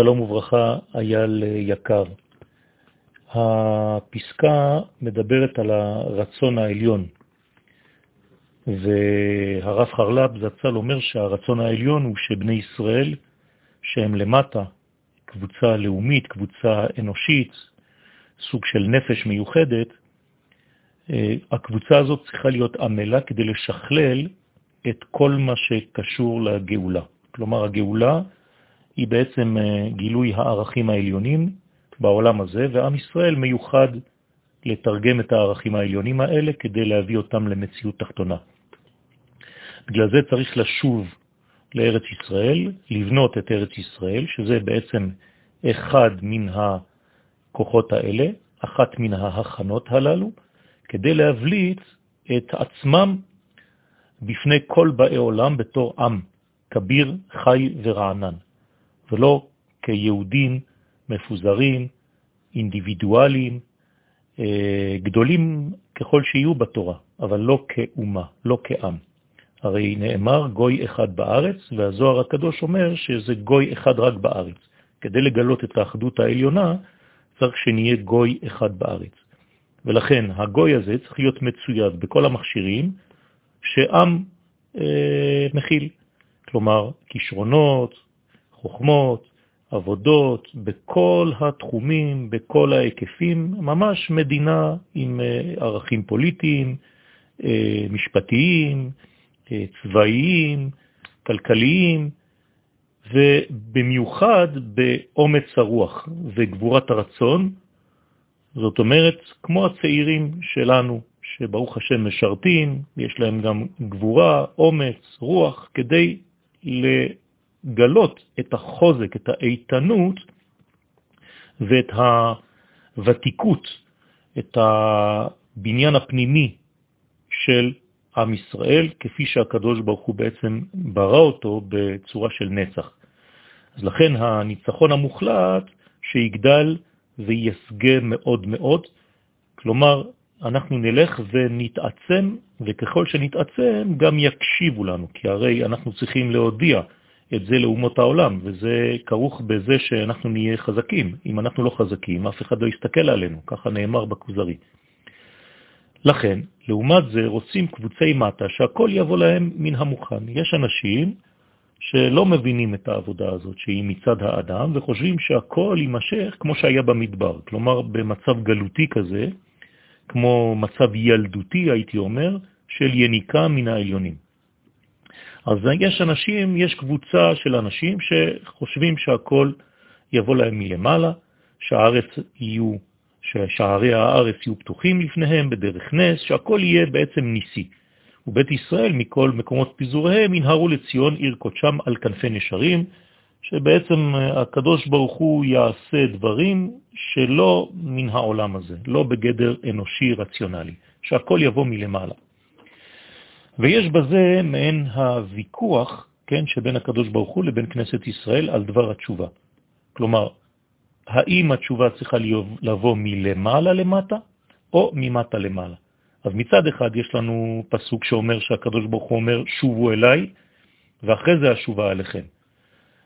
שלום וברכה, אייל יקר. הפסקה מדברת על הרצון העליון, והרב חרל"פ זצ"ל אומר שהרצון העליון הוא שבני ישראל, שהם למטה, קבוצה לאומית, קבוצה אנושית, סוג של נפש מיוחדת, אה, הקבוצה הזאת צריכה להיות עמלה כדי לשכלל את כל מה שקשור לגאולה. כלומר, הגאולה היא בעצם אה, גילוי הערכים העליונים בעולם הזה, ועם ישראל מיוחד לתרגם את הערכים העליונים האלה כדי להביא אותם למציאות תחתונה. בגלל זה צריך לשוב לארץ ישראל, לבנות את ארץ ישראל, שזה בעצם אחד מן הכוחות האלה, אחת מן ההכנות הללו, כדי להבליט את עצמם בפני כל באי עולם בתור עם, כביר, חי ורענן, ולא כיהודים מפוזרים, אינדיבידואליים, אה, גדולים ככל שיהיו בתורה, אבל לא כאומה, לא כעם. הרי נאמר גוי אחד בארץ, והזוהר הקדוש אומר שזה גוי אחד רק בארץ. כדי לגלות את האחדות העליונה, צריך שנהיה גוי אחד בארץ. ולכן הגוי הזה צריך להיות מצויד בכל המכשירים שעם אה, מכיל, כלומר כישרונות, חוכמות, עבודות, בכל התחומים, בכל ההיקפים, ממש מדינה עם אה, ערכים פוליטיים, אה, משפטיים, אה, צבאיים, כלכליים, ובמיוחד באומץ הרוח וגבורת הרצון, זאת אומרת, כמו הצעירים שלנו, שברוך השם משרתים, יש להם גם גבורה, אומץ, רוח, כדי לגלות את החוזק, את האיתנות ואת הוותיקות, את הבניין הפנימי של עם ישראל, כפי שהקדוש ברוך הוא בעצם ברא אותו בצורה של נצח. אז לכן הניצחון המוחלט שיגדל ויסגה מאוד מאוד, כלומר, אנחנו נלך ונתעצם, וככל שנתעצם גם יקשיבו לנו, כי הרי אנחנו צריכים להודיע את זה לאומות העולם, וזה כרוך בזה שאנחנו נהיה חזקים. אם אנחנו לא חזקים, אף אחד לא יסתכל עלינו, ככה נאמר בכוזרי. לכן, לעומת זה, רוצים קבוצי מטה שהכל יבוא להם מן המוכן. יש אנשים שלא מבינים את העבודה הזאת שהיא מצד האדם וחושבים שהכל יימשך כמו שהיה במדבר, כלומר במצב גלותי כזה, כמו מצב ילדותי הייתי אומר, של יניקה מן העליונים. אז יש אנשים, יש קבוצה של אנשים שחושבים שהכל יבוא להם מלמעלה, שהארץ יהיו, ששערי הארץ יהיו פתוחים לפניהם בדרך נס, שהכל יהיה בעצם ניסי. ובית ישראל מכל מקומות פיזוריהם ינהרו לציון עיר קודשם על כנפי נשרים, שבעצם הקדוש ברוך הוא יעשה דברים שלא מן העולם הזה, לא בגדר אנושי רציונלי, שהכל יבוא מלמעלה. ויש בזה מעין הוויכוח, כן, שבין הקדוש ברוך הוא לבין כנסת ישראל על דבר התשובה. כלומר, האם התשובה צריכה לבוא מלמעלה למטה או ממטה למעלה? אז מצד אחד יש לנו פסוק שאומר שהקדוש ברוך הוא אומר, שובו אליי, ואחרי זה השובה עליכם.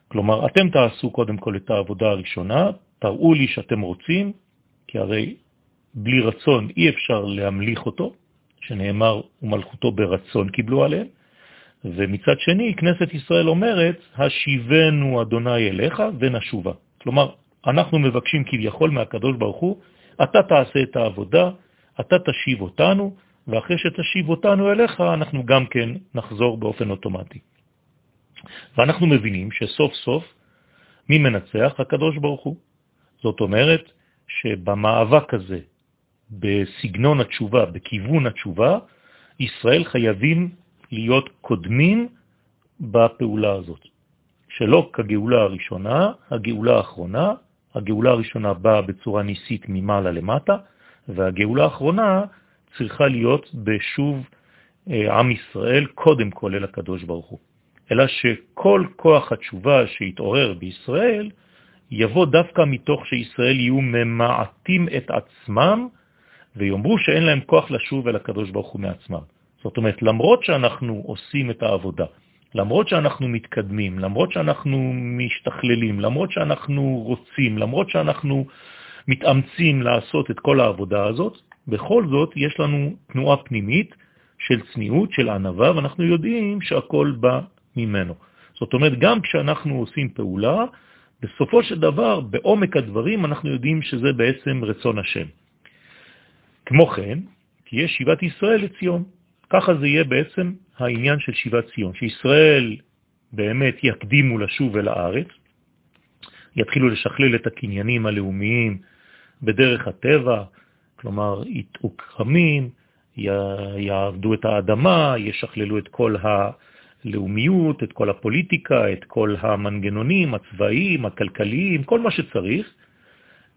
כלומר, אתם תעשו קודם כל את העבודה הראשונה, תראו לי שאתם רוצים, כי הרי בלי רצון אי אפשר להמליך אותו, שנאמר, ומלכותו ברצון קיבלו עליהם, ומצד שני, כנסת ישראל אומרת, השיבנו אדוני אליך ונשובה. כלומר, אנחנו מבקשים כביכול מהקדוש ברוך הוא, אתה תעשה את העבודה, אתה תשיב אותנו, ואחרי שתשיב אותנו אליך, אנחנו גם כן נחזור באופן אוטומטי. ואנחנו מבינים שסוף סוף מי מנצח? הקדוש ברוך הוא. זאת אומרת שבמאבק הזה, בסגנון התשובה, בכיוון התשובה, ישראל חייבים להיות קודמים בפעולה הזאת. שלא כגאולה הראשונה, הגאולה האחרונה, הגאולה הראשונה באה בצורה ניסית ממעלה למטה, והגאולה האחרונה צריכה להיות בשוב אה, עם ישראל קודם כל אל הקדוש ברוך הוא. אלא שכל כוח התשובה שהתעורר בישראל יבוא דווקא מתוך שישראל יהיו ממעטים את עצמם ויאמרו שאין להם כוח לשוב אל הקדוש ברוך הוא מעצמם. זאת אומרת, למרות שאנחנו עושים את העבודה, למרות שאנחנו מתקדמים, למרות שאנחנו משתכללים, למרות שאנחנו רוצים, למרות שאנחנו מתאמצים לעשות את כל העבודה הזאת, בכל זאת יש לנו תנועה פנימית של צניעות, של ענבה, ואנחנו יודעים שהכל בא ממנו. זאת אומרת, גם כשאנחנו עושים פעולה, בסופו של דבר, בעומק הדברים, אנחנו יודעים שזה בעצם רצון השם. כמו כן, תהיה שיבת ישראל לציון. ככה זה יהיה בעצם העניין של שיבת ציון, שישראל באמת יקדימו לשוב אל הארץ, יתחילו לשכלל את הקניינים הלאומיים בדרך הטבע, כלומר, כרמים, יעבדו את האדמה, ישכללו את כל הלאומיות, את כל הפוליטיקה, את כל המנגנונים הצבאיים, הכלכליים, כל מה שצריך,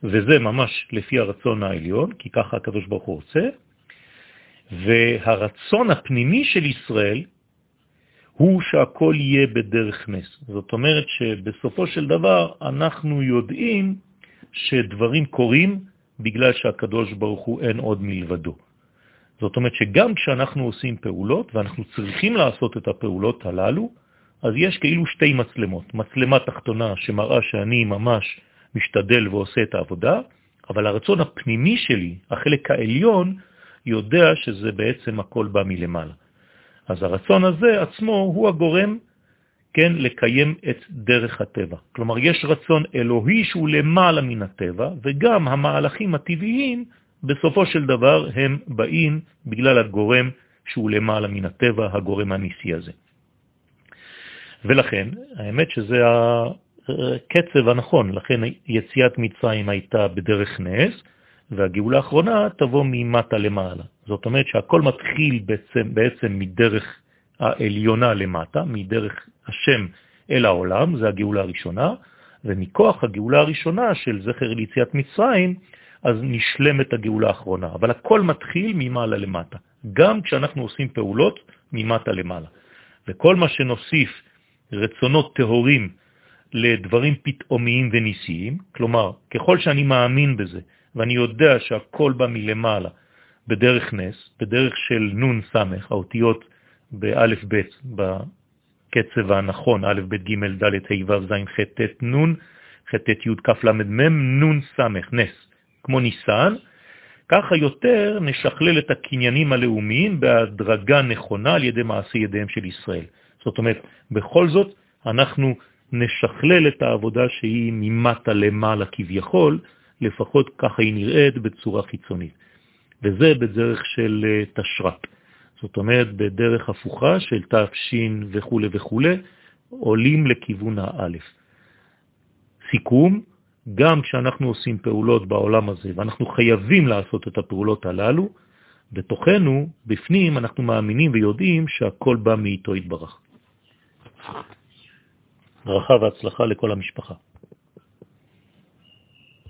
וזה ממש לפי הרצון העליון, כי ככה הקדוש ברוך הוא רוצה, והרצון הפנימי של ישראל הוא שהכל יהיה בדרך נס. זאת אומרת שבסופו של דבר אנחנו יודעים שדברים קורים בגלל שהקדוש ברוך הוא אין עוד מלבדו. זאת אומרת שגם כשאנחנו עושים פעולות, ואנחנו צריכים לעשות את הפעולות הללו, אז יש כאילו שתי מצלמות. מצלמה תחתונה שמראה שאני ממש משתדל ועושה את העבודה, אבל הרצון הפנימי שלי, החלק העליון, יודע שזה בעצם הכל בא מלמעלה. אז הרצון הזה עצמו הוא הגורם, כן, לקיים את דרך הטבע. כלומר, יש רצון אלוהי שהוא למעלה מן הטבע, וגם המהלכים הטבעיים, בסופו של דבר, הם באים בגלל הגורם שהוא למעלה מן הטבע, הגורם הניסי הזה. ולכן, האמת שזה הקצב הנכון, לכן יציאת מצרים הייתה בדרך נס, והגאולה האחרונה תבוא ממטה למעלה. זאת אומרת שהכל מתחיל בעצם, בעצם מדרך העליונה למטה, מדרך השם אל העולם, זה הגאולה הראשונה, ומכוח הגאולה הראשונה של זכר ליציאת מצרים, אז נשלמת הגאולה האחרונה. אבל הכל מתחיל ממעלה למטה, גם כשאנחנו עושים פעולות ממטה למעלה. וכל מה שנוסיף רצונות טהורים לדברים פתאומיים וניסיים, כלומר, ככל שאני מאמין בזה, ואני יודע שהכל בא מלמעלה, בדרך נס, בדרך של נון סמך, האותיות באלף בית, בקצב הנכון, א', ב', ג', ד', ה', ו', ז', ח', ט', נון, ח', ט', י', כ', ל', מ', נון סמך, נס, כמו ניסן, ככה יותר נשכלל את הקניינים הלאומיים בהדרגה נכונה על ידי מעשי ידיהם של ישראל. זאת אומרת, בכל זאת אנחנו נשכלל את העבודה שהיא ממטה למעלה כביכול, לפחות ככה היא נראית בצורה חיצונית. וזה בדרך של אה, תשרק. זאת אומרת, בדרך הפוכה של תפשין וכו' וכו', עולים לכיוון האלף. סיכום, גם כשאנחנו עושים פעולות בעולם הזה, ואנחנו חייבים לעשות את הפעולות הללו, בתוכנו, בפנים, אנחנו מאמינים ויודעים שהכל בא מאיתו התברך. ברכה והצלחה לכל המשפחה.